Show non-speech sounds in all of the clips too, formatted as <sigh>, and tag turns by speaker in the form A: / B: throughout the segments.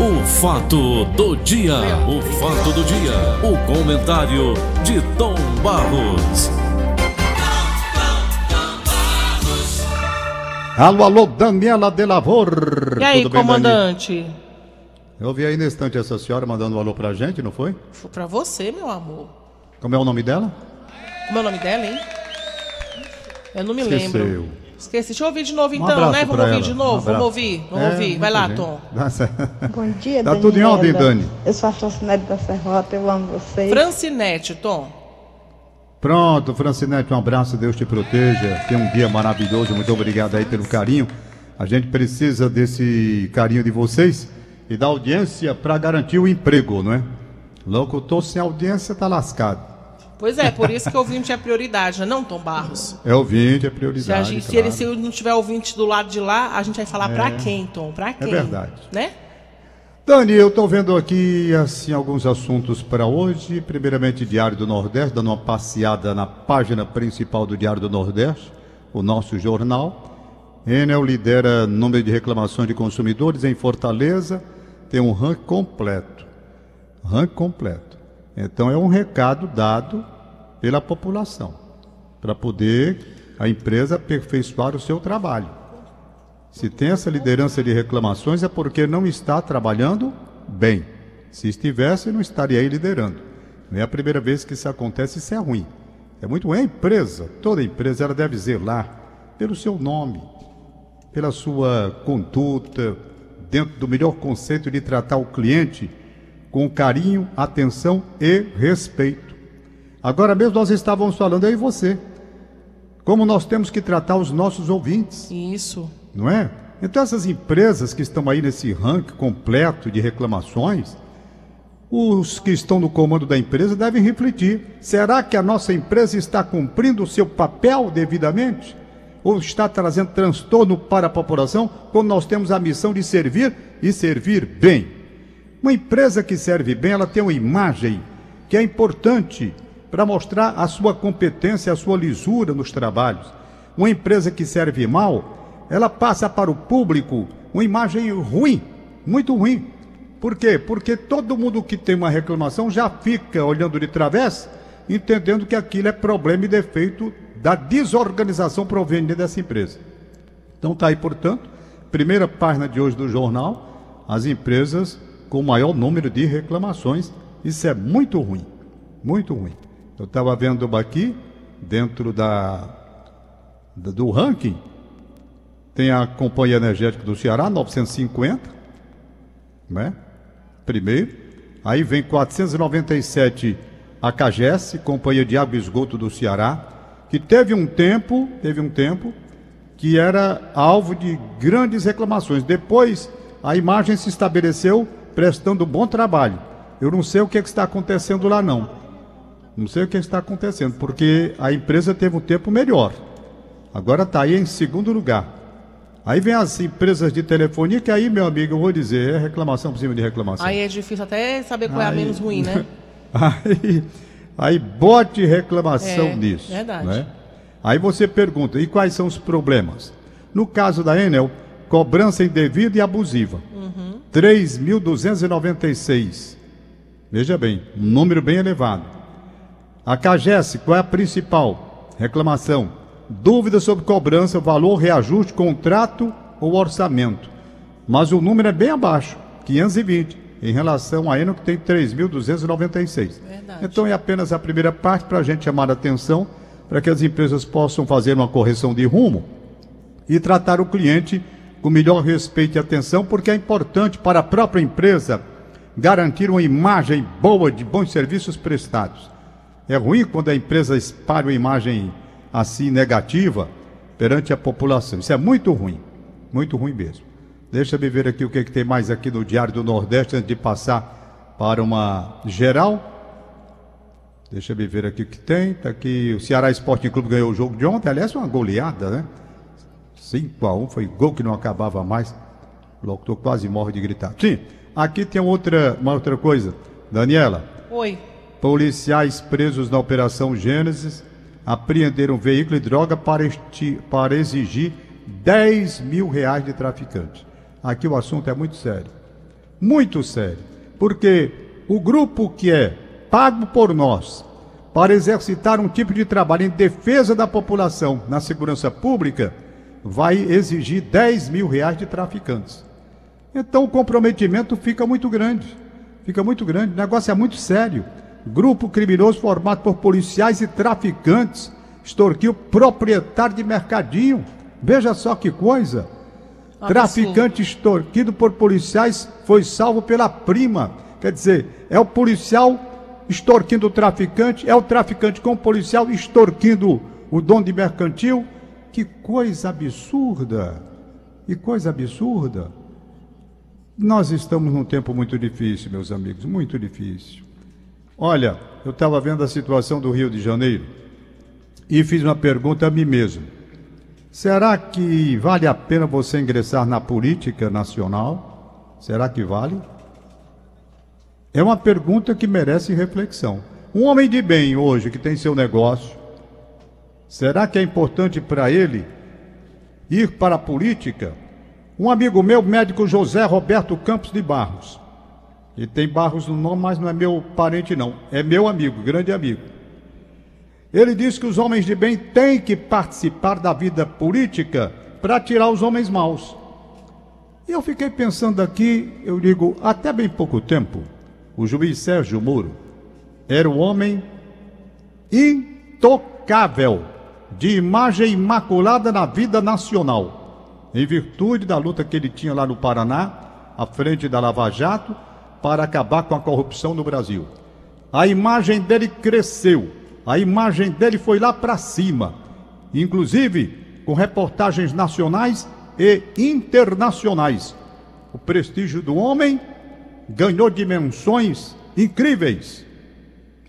A: O fato do dia, o fato do dia, o comentário de Tom Barros.
B: Alô, alô, Daniela de Lavor.
C: E aí,
B: Tudo bem, Dani?
C: comandante?
B: Eu vi aí nesse instante essa senhora mandando um alô pra gente, não foi?
C: Foi pra você, meu amor.
B: Como é o nome dela?
C: Como é o nome dela, hein? Eu não me
B: Esqueceu.
C: lembro. Esqueci. Deixa eu ouvir de novo
B: Um
C: então, né? Vamos ouvir
B: ela.
C: de
B: Um
C: novo?
B: abraço.
C: Vamos ouvir? Vamos
B: É,
C: ouvir. Vai lá,
B: gente.
C: Tom.
B: Dá.
D: Bom dia,
B: Tá tudo em ordem. Dani?
D: Eu sou a Francinete da Serrota, eu amo vocês.
C: Francinete, Tom.
B: Pronto, Francinete, um abraço, Deus te proteja. Tenha um dia maravilhoso, muito obrigado aí pelo carinho. A gente precisa desse carinho de vocês e da audiência para garantir o emprego, não é? Locutor sem audiência tá lascado.
C: Pois é, por isso que o ouvinte é prioridade, né? não, Tom Barros?
B: É ouvinte, é
C: Se, a
B: prioridade.
C: gente, se
B: claro.
C: ele se não tiver ouvinte do lado de lá, a gente vai falar pra quem, Tom? Pra quem?
B: verdade.
C: Né?
B: Dani, eu estou vendo aqui assim alguns assuntos para hoje. Primeiramente, Diário do Nordeste, dando uma passeada na página principal do Diário do Nordeste, o nosso jornal. Enel lidera número de reclamações de consumidores em Fortaleza, tem um ranking completo. Ranking completo. Então é um recado dado pela população para poder a empresa aperfeiçoar o seu trabalho. Se tem essa liderança de reclamações é porque não está trabalhando bem. Se estivesse, não estaria aí liderando. Não é a primeira vez que isso acontece, isso é ruim. É muito ruim. A empresa, toda empresa, ela deve zelar pelo seu nome, pela sua conduta, dentro do melhor conceito de tratar o cliente com carinho, atenção e respeito. Agora mesmo nós estávamos falando aí você, como nós temos que tratar os nossos ouvintes
C: Isso.
B: não é? Então essas empresas que estão aí nesse ranking completo de reclamações, os que estão no comando da empresa devem refletir: será que a nossa empresa está cumprindo o seu papel devidamente? Ou está trazendo transtorno para a população quando nós temos a missão de servir e servir bem? Uma empresa que serve bem, ela tem uma imagem que é importante para mostrar a sua competência, a sua lisura nos trabalhos. Uma empresa que serve mal, ela passa para o público uma imagem ruim, muito ruim. Por quê? Porque todo mundo que tem uma reclamação já fica olhando de través, entendendo que aquilo é problema e defeito da desorganização proveniente dessa empresa. Então tá aí, portanto, primeira página de hoje do jornal, as empresas com maior número de reclamações. Isso é muito ruim, muito ruim. Eu estava vendo aqui, dentro da- do ranking, tem a Companhia Energética do Ceará, 950, né? Primeiro. Aí vem 497 a CAGES, Companhia de Água e Esgoto do Ceará, que teve um tempo, teve um tempo que era alvo de grandes reclamações. Depois, a imagem se estabeleceu prestando bom trabalho. Eu não sei o que, é que está acontecendo lá, não. Não sei o que está acontecendo, porque a empresa teve um tempo melhor. Agora está aí em segundo lugar. Aí vem as empresas de telefonia, que aí, meu amigo, eu vou dizer, é reclamação por cima de reclamação.
C: Aí é difícil até saber qual é a
B: Aí-
C: menos ruim, né? <laughs>
B: Aí, aí bote reclamação
C: É,
B: nisso.
C: verdade.
B: né? Aí você pergunta, e quais são os problemas? No caso da Enel, cobrança indevida e abusiva.
C: Uhum.
B: 3.296. Veja bem, um número bem elevado. A CAGES, qual é a principal? Reclamação. Dúvida sobre cobrança, valor, reajuste, contrato ou orçamento. Mas o número é bem abaixo, 520, em relação a Enel que tem 3.296.
C: Verdade.
B: Então é apenas a primeira parte para a gente chamar a atenção, para que as empresas possam fazer uma correção de rumo e tratar o cliente com melhor respeito e atenção, porque é importante para a própria empresa garantir uma imagem boa de bons serviços prestados. É ruim quando a empresa espalha uma imagem assim negativa perante a população. Isso é muito ruim, muito ruim mesmo. Deixa eu ver aqui o que, é que tem mais aqui no Diário do Nordeste antes de passar para uma geral. Deixa eu ver aqui o que tem. Tá aqui o Ceará Esporte Clube ganhou o jogo de ontem. Aliás, uma goleada, né? 5 a 1 foi gol que não acabava mais. O locutor quase morre de gritar. Sim, aqui tem outra, uma outra coisa. Daniela,
C: Oi.
B: policiais presos na Operação Gênesis apreenderam veículo e droga para, para exigir 10 mil reais de traficante. Aqui o assunto é muito sério. muito sério, porque o grupo que é pago por nós para exercitar um tipo de trabalho em defesa da população na segurança pública vai exigir 10 mil reais de traficantes. Então o comprometimento fica muito grande. Fica muito grande. O negócio é muito sério. Grupo criminoso formado por policiais e traficantes extorquiu proprietário de mercadinho. Veja só que coisa. Absurdo. Traficante extorquido por policiais foi salvo pela prima. Quer dizer, é o policial extorquindo o traficante, é o traficante com o policial extorquindo o dono de mercantil. Que coisa absurda! Que coisa absurda! Nós estamos num tempo muito difícil, meus amigos, muito difícil. Olha, eu estava vendo a situação do Rio de Janeiro e fiz uma pergunta a mim mesmo. Será que vale a pena você ingressar na política nacional? Será que vale? É uma pergunta que merece reflexão. Um homem de bem hoje que tem seu negócio, será que é importante para ele ir para a política? Um amigo meu, médico José Roberto Campos de Barros. Ele tem Barros no nome, mas não é meu parente, não. É meu amigo, grande amigo. Ele diz que os homens de bem têm que participar da vida política para tirar os homens maus. E eu fiquei pensando aqui, eu digo, até bem pouco tempo, o juiz Sérgio Moro era um homem intocável, de imagem imaculada na vida nacional em virtude da luta que ele tinha lá no Paraná, à frente da Lava Jato, para acabar com a corrupção no Brasil. A imagem dele cresceu, a imagem dele foi lá para cima, inclusive com reportagens nacionais e internacionais. O prestígio do homem ganhou dimensões incríveis,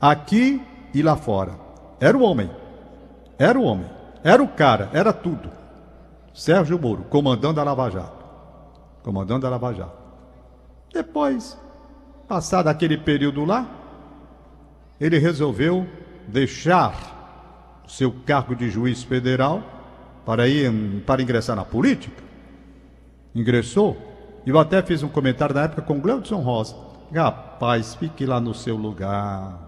B: aqui e lá fora. Era o homem, era o homem, era o cara, era tudo. Sérgio Moro, comandando a Lava Jato. Comandando a Lava Jato. Depois, passado aquele período lá, ele resolveu deixar seu cargo de juiz federal para ir para ingressar na política. Ingressou, eu até fiz um comentário na época com Gleudson Rosa. Rapaz, fique lá no seu lugar.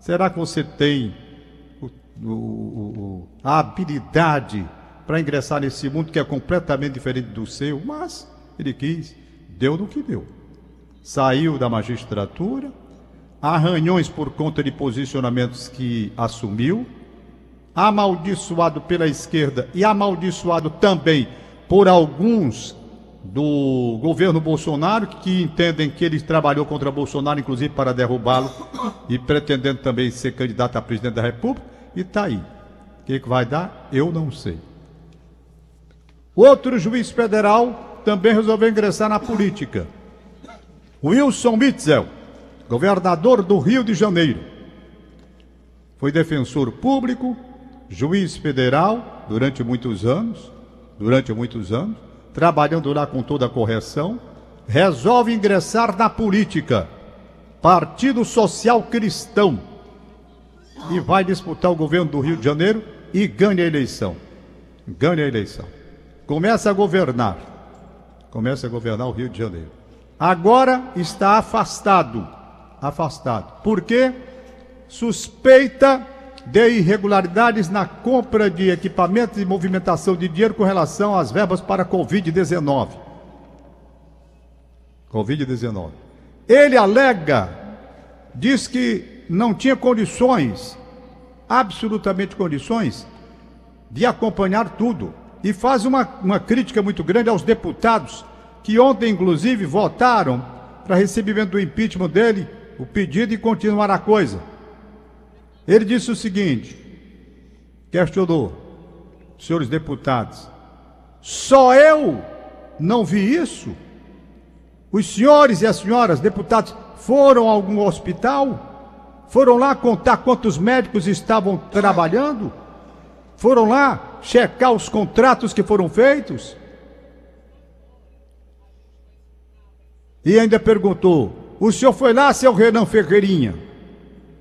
B: Será que você tem o, o, o, a habilidade para ingressar nesse mundo que é completamente diferente do seu, mas ele quis, deu no que deu. Saiu da magistratura, arranhões por conta de posicionamentos que assumiu, amaldiçoado pela esquerda e amaldiçoado também por alguns do governo Bolsonaro que entendem que ele trabalhou contra Bolsonaro, inclusive para derrubá-lo e pretendendo também ser candidato a presidente da República, e está aí. O que, que vai dar? Eu não sei. Outro juiz federal também resolveu ingressar na política. Wilson Mitzel, governador do Rio de Janeiro. Foi defensor público, juiz federal durante muitos anos, durante muitos anos, trabalhando lá com toda a correção, resolve ingressar na política. Partido Social Cristão. E vai disputar o governo do Rio de Janeiro e ganha a eleição. Ganha a eleição começa a governar, começa a governar o Rio de Janeiro. Agora está afastado, afastado. Por quê? Suspeita de irregularidades na compra de equipamentos e movimentação de dinheiro com relação às verbas para Covid-19. Covid-19. Ele alega, diz que não tinha condições, absolutamente condições, de acompanhar tudo e faz uma, uma crítica muito grande aos deputados que ontem, inclusive, votaram para recebimento do impeachment dele, o pedido e continuar a coisa. Ele disse o seguinte: questionou, senhores deputados, só eu não vi isso? Os senhores e as senhoras deputados foram a algum hospital? Foram lá contar quantos médicos estavam trabalhando? Foram lá checar os contratos que foram feitos? E ainda perguntou: o senhor foi lá, seu Renan Ferreirinha?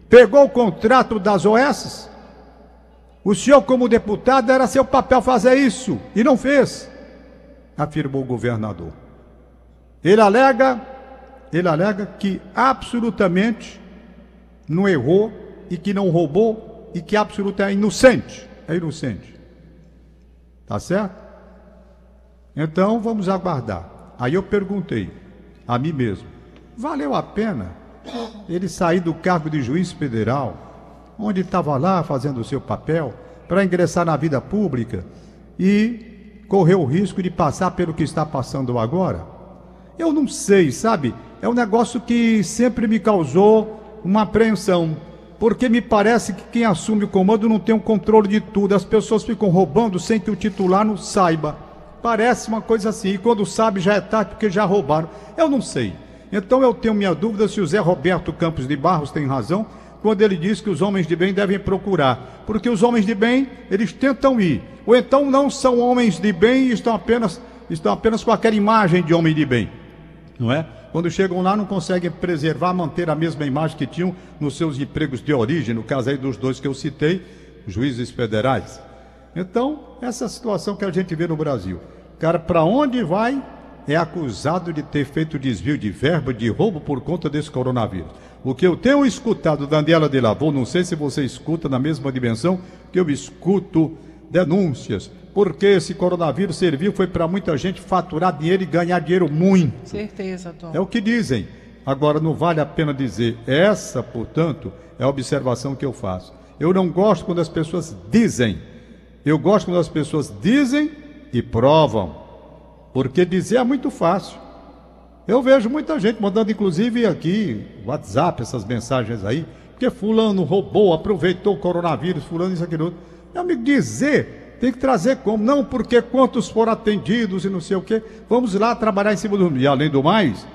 B: Pegou o contrato das OS? O senhor, como deputado, era seu papel fazer isso e não fez, afirmou o governador. Ele alega ele alega que absolutamente não errou e que não roubou e que absolutamente é inocente. É inocente. Tá certo? Então vamos aguardar. Aí eu perguntei a mim mesmo: valeu a pena ele sair do cargo de juiz federal, onde estava lá fazendo o seu papel, para ingressar na vida pública e correr o risco de passar pelo que está passando agora? Eu não sei, sabe? É um negócio que sempre me causou uma apreensão, porque me parece que quem assume o comando não tem o um controle de tudo, as pessoas ficam roubando sem que o titular não saiba. Parece uma coisa assim, e quando sabe já é tarde porque já roubaram. Eu não sei. Então eu tenho minha dúvida se o Zé Roberto Campos de Barros tem razão quando ele diz que os homens de bem devem procurar, porque os homens de bem, eles tentam ir, ou então não são homens de bem e estão apenas, estão apenas com aquela imagem de homem de bem, não é? Quando chegam lá, não conseguem preservar, manter a mesma imagem que tinham nos seus empregos de origem, no caso aí dos dois que eu citei, juízes federais. Então, essa situação que a gente vê no Brasil. Cara, para onde vai, é acusado de ter feito desvio de verba, de roubo por conta desse coronavírus. O que eu tenho escutado, Daniela de Lavô, não sei se você escuta na mesma dimensão que eu escuto denúncias, porque esse coronavírus serviu foi para muita gente faturar dinheiro e ganhar dinheiro muito.
C: Certeza, Tom.
B: É o que dizem. Agora não vale a pena dizer. Essa, portanto, é a observação que eu faço. Eu não gosto quando as pessoas dizem. Eu gosto quando as pessoas dizem e provam. Porque dizer é muito fácil. Eu vejo muita gente mandando, inclusive aqui, WhatsApp, essas mensagens aí, porque fulano roubou, aproveitou o coronavírus, fulano isso, aquilo. Meu amigo, dizer tem que trazer como? Não porque quantos foram atendidos e não sei o quê. Vamos lá trabalhar em cima do. E além do mais,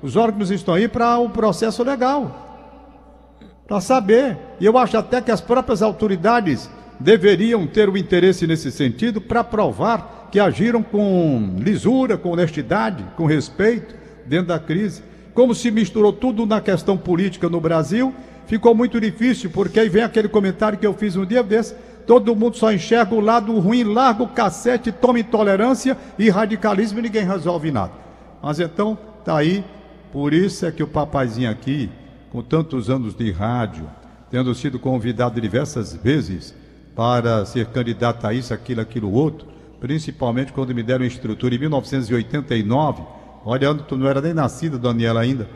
B: os órgãos estão aí para o processo legal. Para saber. E eu acho até que as próprias autoridades deveriam ter o interesse nesse sentido para provar que agiram com lisura, com honestidade, com respeito dentro da crise. Como se misturou tudo na questão política no Brasil, ficou muito difícil, porque aí vem aquele comentário que eu fiz um dia desse. Todo mundo só enxerga o lado ruim, larga o cacete, toma intolerância e radicalismo e ninguém resolve nada. Mas então, tá aí. Por isso é que o papaizinho aqui, com tantos anos de rádio, tendo sido convidado diversas vezes, para ser candidato a isso, aquilo, aquilo outro, principalmente quando me deram estrutura em 1989. Olha, tu não era nem nascida, Daniela, ainda.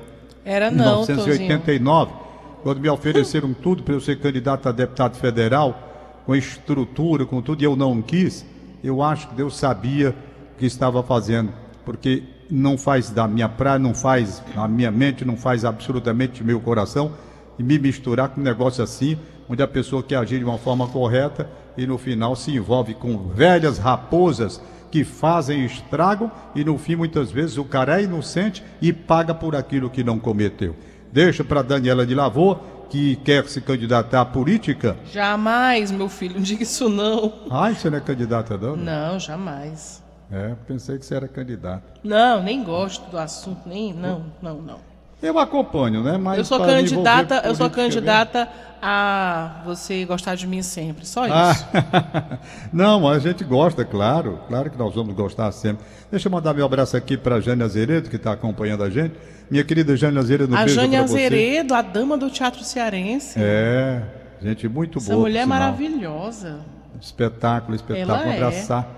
C: Era não,
B: 1989, Tozinho. quando me ofereceram tudo para eu ser candidato a deputado federal, com estrutura, com tudo, e eu não quis, eu acho que Deus sabia o que estava fazendo, porque não faz da minha praia, não faz a minha mente, não faz absolutamente meu coração, e me misturar com um negócio assim, onde a pessoa quer agir de uma forma correta e no final se envolve com velhas raposas que fazem estrago e no fim muitas vezes o cara é inocente e paga por aquilo que não cometeu. Deixa para Daniela de Lavô que quer se candidatar à política.
C: Jamais, meu filho, não diga isso não.
B: Ah, você não é candidata não?
C: Não, jamais.
B: É, pensei que você era candidata.
C: Não, nem gosto do assunto, nem, não, não, não.
B: Eu acompanho, né? Mas
C: eu sou candidata, eu sou candidata a você gostar de mim sempre, só isso.
B: Ah, <laughs> não, a gente gosta, claro, claro que nós vamos gostar sempre. Deixa eu mandar meu abraço aqui para a Jânia Azeredo, que está acompanhando a gente. Minha querida Jânia Azeredo,
C: um a beijo Jânia Azeredo, a dama do Teatro Cearense.
B: É, gente muito
C: Essa
B: boa.
C: Essa mulher maravilhosa.
B: Espetáculo, espetáculo. Ela é. Abraçar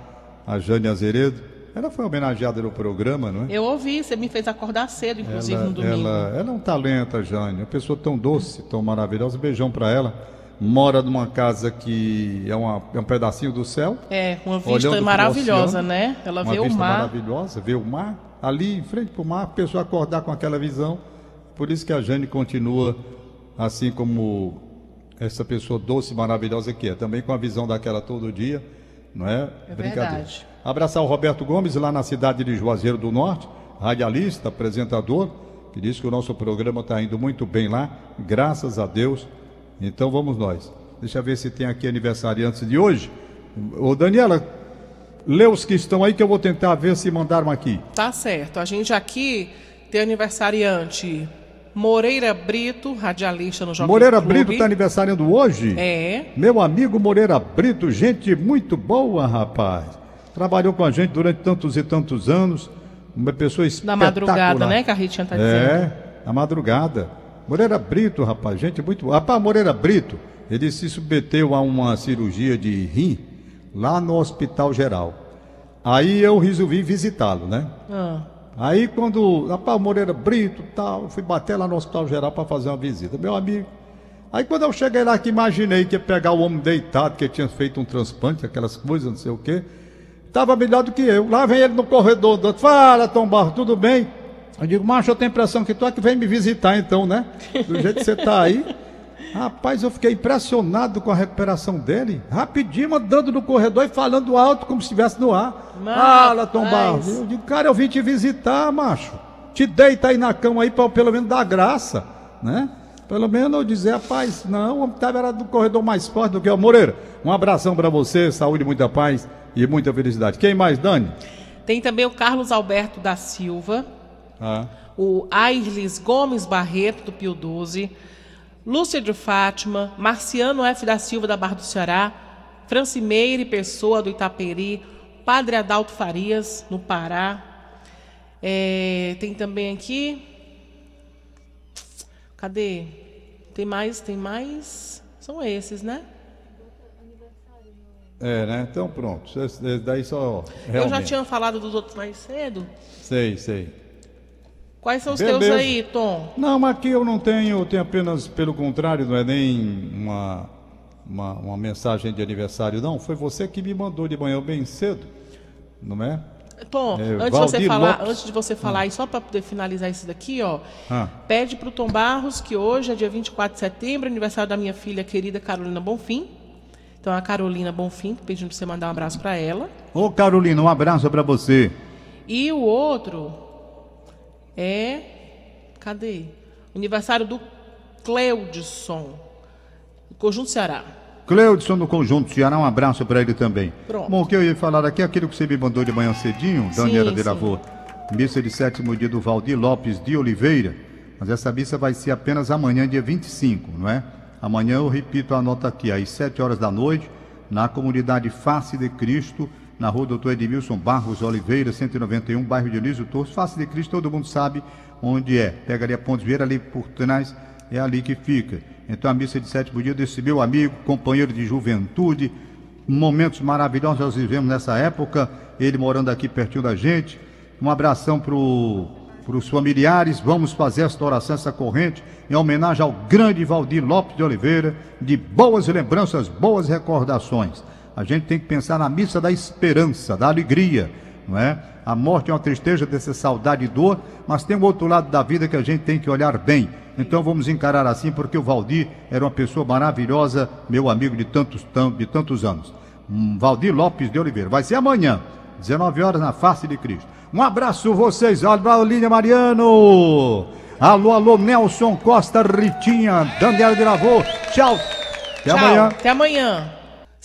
B: é. a Jânia Azeredo. Ela foi homenageada no programa, não é?
C: Eu ouvi, você me fez acordar cedo, inclusive,
B: ela,
C: no domingo.
B: Ela, ela é um talento, a Jane, uma pessoa tão doce, tão maravilhosa. Beijão para ela. Mora numa casa que é, uma, é um pedacinho do céu.
C: É, uma vista maravilhosa, oceano, né? Ela vê o mar. Uma vista
B: maravilhosa, vê o mar. Ali, em frente para o mar, a pessoa acordar com aquela visão. Por isso que a Jane continua assim como essa pessoa doce, maravilhosa que é. Também com a visão daquela todo dia, não é?
C: É Brincadeira. verdade.
B: Abraçar o Roberto Gomes, lá na cidade de Juazeiro do Norte, radialista, apresentador, que diz que o nosso programa está indo muito bem lá, graças a Deus. Então vamos nós. Deixa eu ver se tem aqui aniversariantes de hoje. Ô Daniela, lê os que estão aí que eu vou tentar ver se mandaram aqui.
C: Tá certo. A gente aqui tem aniversariante Moreira Brito, radialista no Jovem
B: Moreira Clube. Brito está aniversariando hoje?
C: É.
B: Meu amigo Moreira Brito, gente muito boa, rapaz trabalhou com a gente durante tantos e tantos anos, uma pessoa espetacular.
C: madrugada, né, que a Ritinha tá dizendo.
B: É, na madrugada. Moreira Brito, rapaz, gente muito. Rapaz, Moreira Brito, ele se submeteu a uma cirurgia de rim lá no Hospital Geral. Aí eu resolvi visitá-lo, né?
C: Ah,
B: Aí quando, rapaz, Moreira Brito tal, fui bater lá no Hospital Geral para fazer uma visita. Meu amigo. Aí quando eu cheguei lá que imaginei que ia pegar o homem deitado, que tinha feito um transplante, aquelas coisas, não sei o quê. Tava melhor do que eu. Lá vem ele no corredor, do outro, fala, Tom Barro, tudo bem? Eu digo, macho, eu tenho a impressão que tu é que vem me visitar então, né? Do jeito que você tá aí. <laughs> Rapaz, eu fiquei impressionado com a recuperação dele. Rapidinho, andando no corredor e falando alto como se estivesse no ar.
C: Mas,
B: Fala, Tom. Barros. Eu digo, cara, eu vim te visitar, macho. Te deita aí na cama aí para pelo menos dar graça, né? Pelo menos eu dizer, rapaz, não, o homem tava era do corredor mais forte do que o Moreira. Um abração para você, saúde, muita paz e muita felicidade. Quem mais, Dani?
C: Tem também o Carlos Alberto da Silva,
B: Ah.
C: o Airlis Gomes Barreto, do Pio 12, Lúcia de Fátima, Marciano F. da Silva, da Barra do Ceará, Francimeire Pessoa, do Itaperi, Padre Adalto Farias, no Pará. É, tem também aqui. Cadê? Tem mais, tem mais. São esses, né?
B: É, né? Então pronto. Daí só.
C: Eu
B: Realmente.
C: já tinha falado dos outros mais cedo.
B: Sei, sei.
C: Quais são os
B: Beleza.
C: teus aí, Tom?
B: Não, mas aqui eu não tenho, eu tenho apenas, pelo contrário, não é nem uma, uma, uma mensagem de aniversário, não. Foi você que me mandou de manhã bem cedo, não é?
C: Tom,
B: É,
C: antes, de você falar,
B: Lopes.
C: antes de você falar, e só para poder finalizar isso daqui, ó,
B: Ah.
C: pede para o Tom Barros que hoje é dia 24 de setembro, aniversário da minha filha querida Carolina Bonfim. Então, a Carolina Bonfim, pedindo para você mandar um abraço para ela.
B: Ô Carolina, um abraço para você.
C: E o outro é. Cadê? Aniversário do Cleudson, do Conjunto Ceará.
B: Cleudson no Conjunto Ceará, um abraço para ele também.
C: Pronto.
B: Bom, o que eu ia falar aqui é aquilo que você me mandou de manhã cedinho, Daniela
C: Sim,
B: de Lavô. Missa de sétimo dia do Valdir Lopes de Oliveira. Mas essa missa vai ser apenas amanhã, dia 25, não é? Amanhã eu repito a nota aqui, às 7 horas da noite, na comunidade Face de Cristo, na rua Doutor Edmilson Barros Oliveira, 191, bairro de Elísio Torres. Face de Cristo, todo mundo sabe onde é. Pega ali a Pontes Vieira, ali por trás, é ali que fica. Então a missa de sétimo dia desse meu amigo, companheiro de juventude, momentos maravilhosos nós vivemos nessa época, ele morando aqui pertinho da gente. Um abração para os familiares, vamos fazer esta oração, essa corrente, em homenagem ao grande Valdir Lopes de Oliveira, de boas lembranças, boas recordações. A gente tem que pensar na missa da esperança, da alegria, não é? A morte é uma tristeza dessa saudade e dor, mas tem um outro lado da vida que a gente tem que olhar bem. Então vamos encarar assim, porque o Valdir era uma pessoa maravilhosa, meu amigo de tantos, tan- de tantos anos. Hum, Valdir Lopes de Oliveira. Vai ser amanhã, 19 horas, na face de Cristo. Um abraço vocês, Alba Mariano. Alô, alô, Nelson Costa, Ritinha, Daniela de Lavô. Tchau. Até
C: Tchau,
B: amanhã.
C: Até amanhã.